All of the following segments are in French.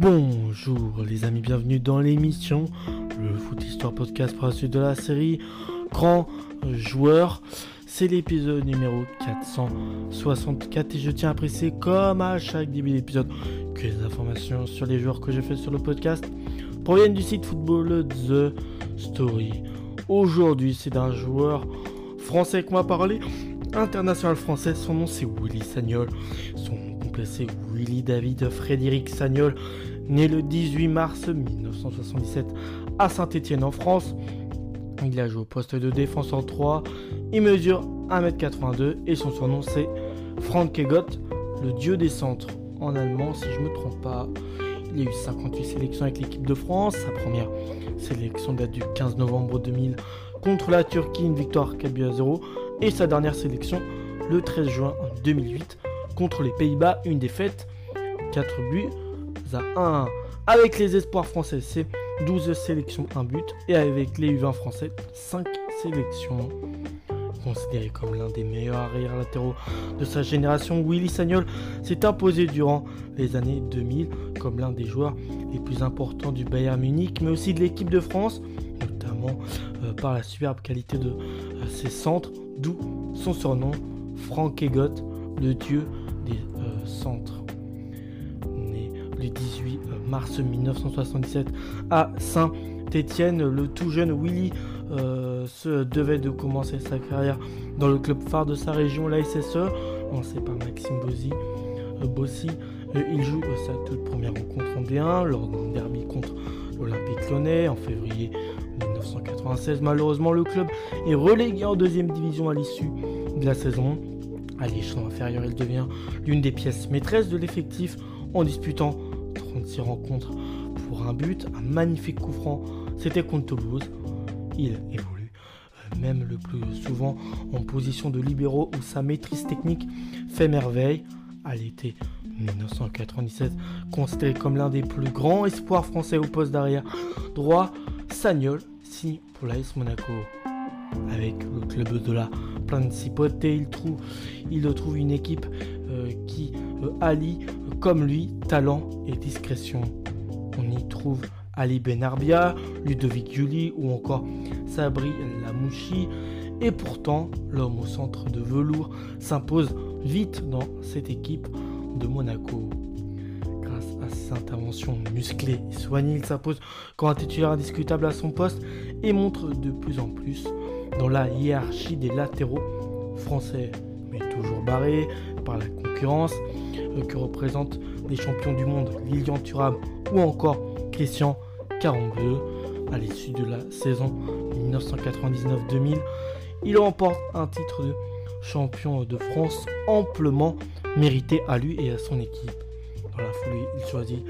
Bonjour les amis, bienvenue dans l'émission, le Foot Histoire Podcast pour la suite de la série Grand Joueur. C'est l'épisode numéro 464 et je tiens à préciser comme à chaque début d'épisode que les informations sur les joueurs que j'ai fait sur le podcast proviennent du site football The Story. Aujourd'hui c'est d'un joueur français qu'on va parler, international français, son nom c'est Willy Sagnol, son complet c'est Willy David Frédéric Sagnol, né le 18 mars 1977 à Saint-Étienne en France. Il a joué au poste de défense en 3, il mesure 1m82 et son surnom c'est Frank Kegot, le dieu des centres en allemand si je ne me trompe pas. Il a eu 58 sélections avec l'équipe de France. Sa première sélection date du 15 novembre 2000 contre la Turquie, une victoire 4 buts à 0. Et sa dernière sélection le 13 juin 2008 contre les Pays-Bas, une défaite 4 buts à 1. Avec les espoirs français, c'est 12 sélections, 1 but. Et avec les U20 français, 5 sélections. Considéré comme l'un des meilleurs arrières latéraux de sa génération, Willy Sagnol s'est imposé durant les années 2000 comme l'un des joueurs les plus importants du Bayern Munich, mais aussi de l'équipe de France, notamment euh, par la superbe qualité de euh, ses centres, d'où son surnom Frank Egot, le dieu des euh, centres. Le 18 mars 1977 à Saint-Étienne, le tout jeune Willy euh, se devait de commencer sa carrière dans le club phare de sa région, la SSE, lancé par Maxime Bossi. Euh, Bossi euh, il joue sa toute première rencontre en D1 lors d'un derby contre l'Olympique Lyonnais en février 1996. Malheureusement, le club est relégué en deuxième division à l'issue de la saison. À l'échelon inférieur, il devient l'une des pièces maîtresses de l'effectif en disputant 36 rencontres pour un but, un magnifique coup franc. C'était contre Toulouse il évolue euh, même le plus souvent en position de libéraux où sa maîtrise technique fait merveille. À l'été 1997, considéré comme l'un des plus grands espoirs français au poste d'arrière droit, Sagnol signe pour l'AS Monaco. Avec le club de la Principauté, il trouve, il trouve une équipe euh, qui allie, comme lui, talent et discrétion. On y trouve Ali Benarbia, Ludovic Yuli ou encore Sabri Lamouchi. Et pourtant, l'homme au centre de velours s'impose vite dans cette équipe de Monaco. Grâce à ses interventions musclées et soignées, il s'impose comme un titulaire indiscutable à son poste et montre de plus en plus dans la hiérarchie des latéraux français, mais toujours barré par la concurrence euh, que représentent les champions du monde Lilian Thuram ou encore Christian 42 à l'issue de la saison 1999-2000. Il remporte un titre de champion de France amplement mérité à lui et à son équipe. Dans la foulée, il choisit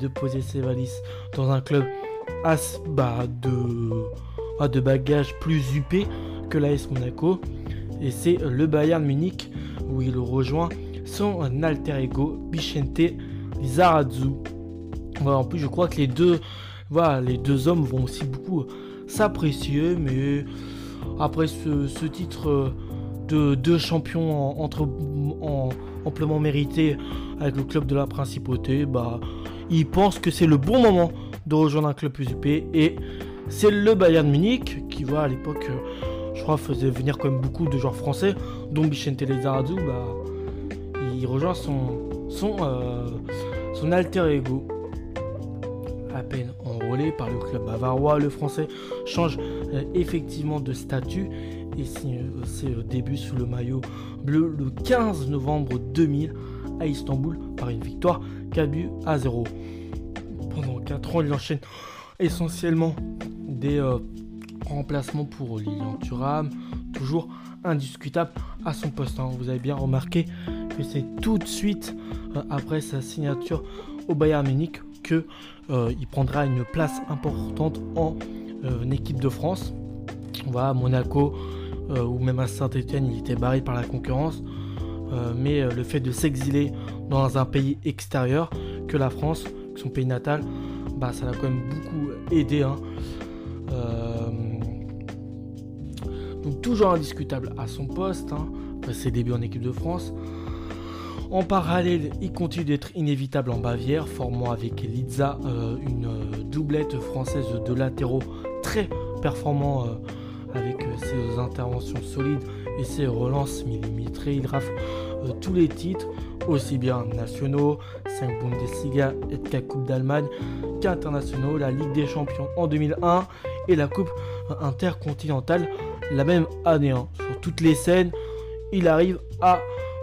de poser ses valises dans un club à de, de bagages plus huppé que l'AS Monaco. Et c'est le Bayern Munich où il rejoint son alter ego Bichente Zarazzu. en plus, je crois que les deux voilà, les deux hommes vont aussi beaucoup s'apprécier, mais après ce, titre de deux amplement mérité avec le club de la principauté, bah, ils pensent que c'est le bon moment de rejoindre un club plus et c'est le Bayern Munich qui voit à l'époque, je crois, faisait venir quand même beaucoup de joueurs français, dont Bichente Lizarazu, bah, il rejoint son, son, euh, son alter ego à peine enrôlé par le club bavarois, le français change euh, effectivement de statut et signe ses débuts sous le maillot bleu le 15 novembre 2000 à Istanbul par une victoire 4 buts à 0. Pendant 4 ans, il enchaîne essentiellement des euh, remplacements pour Lilian Thuram, toujours indiscutable à son poste. Hein. Vous avez bien remarqué que c'est tout de suite euh, après sa signature au Bayern Munich que euh, il prendra une place importante en euh, équipe de France. Voilà, à Monaco ou même à Saint-Etienne, il était barré par la concurrence. mais le fait de s'exiler dans un pays extérieur que la France, son pays natal, bah, ça l'a quand même beaucoup aidé. Hein. Toujours indiscutable à son poste, hein, ses débuts en équipe de France. En parallèle, il continue d'être inévitable en Bavière, formant avec Liza euh, une euh, doublette française de latéraux très performant avec ses interventions solides et ses relances millimétrées. Il rafle tous les titres, aussi bien nationaux, 5 Bundesliga et 4 Coupe d'Allemagne, qu'internationaux, la Ligue des Champions en 2001 et la Coupe intercontinentale la même année. Hein. Sur toutes les scènes, il arrive à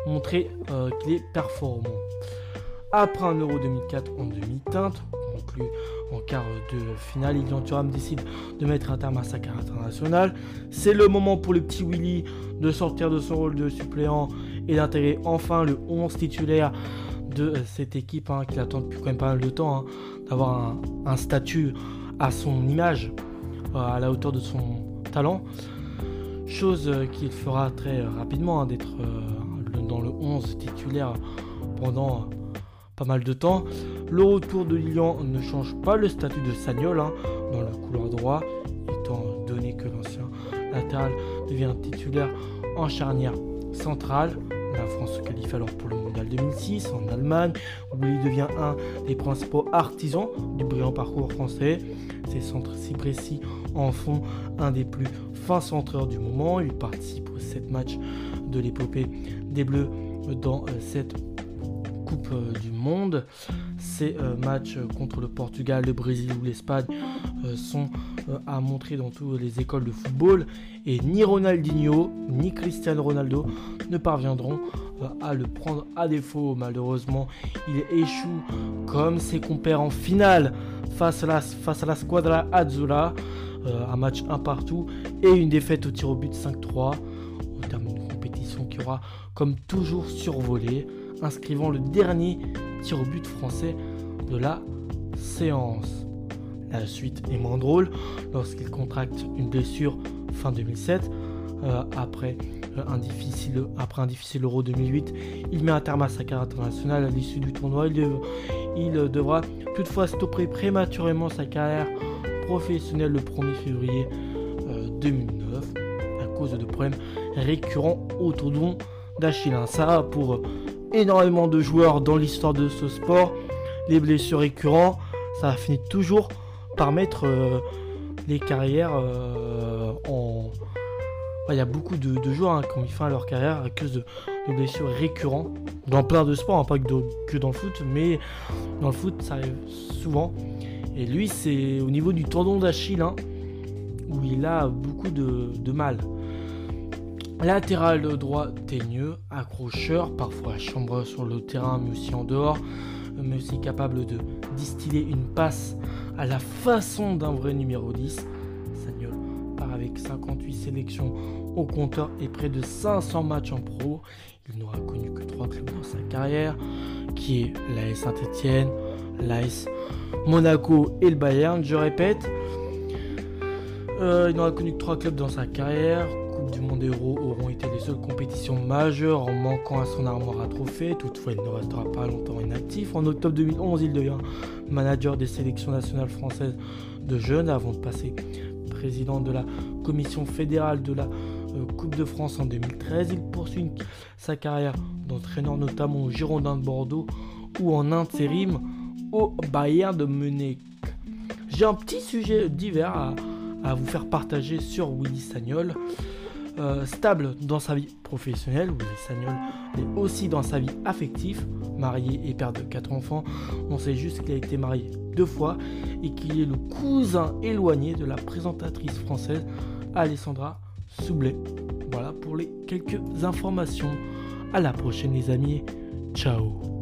montrer euh, qu'il est performant. Après un Euro 2004 en demi-teinte, conclu en quart de finale, Ilian Thuram décide de mettre un terme à sa carrière internationale. C'est le moment pour le petit Willy de sortir de son rôle de suppléant et d'intégrer enfin le 11 titulaire de euh, cette équipe hein, qui attend depuis quand même pas mal de temps hein, d'avoir un, statut à son image, euh, à la hauteur de son talent. Chose euh, qu'il fera très rapidement hein, d'être dans le 11 titulaire pendant pas mal de temps. Le retour de Lilian ne change pas le statut de Sagnol dans le couloir droit, étant donné que l'ancien latéral devient titulaire en charnière centrale. La France se qualifie alors pour le Mondial 2006 en Allemagne, où il devient un des principaux artisans du brillant parcours français. Ses centres si précis en font un des plus fins centreurs du moment. Il participe aux 7 matchs de l'épopée des Bleus dans euh, cette Euh, du Monde. Ces euh, matchs contre le Portugal, le Brésil ou l'Espagne sont à montrer dans toutes les écoles de football et ni Ronaldinho ni Cristiano Ronaldo ne parviendront à le prendre à défaut. Malheureusement, il échoue comme ses compères en finale face à la, face à la Squadra Azzurra, un match un partout et une défaite au tir au but 5-3 au terme d'une compétition qui aura comme toujours survolé, inscrivant le dernier tir au but français de la séance. La suite est moins drôle lorsqu'il contracte une blessure fin 2007. Euh, après, euh, un difficile, après un difficile Euro 2008, il met un terme à sa carrière internationale à l'issue du tournoi. Il, devra toutefois stopper prématurément sa carrière professionnelle le 1er février 2009 euh, à cause de problèmes récurrents au tendon d'Achille. Ça, pour énormément de joueurs dans l'histoire de ce sport, les blessures récurrentes, ça finit toujours par mettre euh, les carrières euh, en. Il y a beaucoup de, joueurs hein, qui ont mis fin à leur carrière à cause de, blessures récurrentes dans plein de sports, hein, pas que, dans le foot, mais dans le foot ça arrive souvent. Et lui, c'est au niveau du tendon d'Achille hein, où il a beaucoup de mal. Latéral droit teigneux, accrocheur, parfois chambre sur le terrain mais aussi en dehors, mais aussi capable de distiller une passe à la façon d'un vrai numéro 10. Sagnol part avec 58 sélections au compteur et près de 500 matchs en pro. Il n'aura connu que 3 clubs dans sa carrière, qui est l'AS Saint-Etienne, l'AS Monaco et le Bayern, je répète. Euh, il n'aura connu que 3 clubs dans sa carrière, du Monde Euro auront été les seules compétitions majeures en manquant à son armoire à trophées. Toutefois, il ne restera pas longtemps inactif. En octobre 2011, il devient manager des sélections nationales françaises de jeunes avant de passer président de la commission fédérale de la euh, Coupe de France en 2013. Il poursuit sa carrière d'entraîneur notamment au Girondin de Bordeaux ou en intérim au Bayern de Munich. J'ai un petit sujet divers à, à vous faire partager sur Willy Sagnol. Euh, stable dans sa vie professionnelle, Willy Sagnol mais aussi dans sa vie affective, marié et père de quatre enfants. On sait juste qu'il a été marié deux fois et qu'il est le cousin éloigné de la présentatrice française Alessandra Soublé. Voilà pour les quelques informations. À la prochaine les amis. Ciao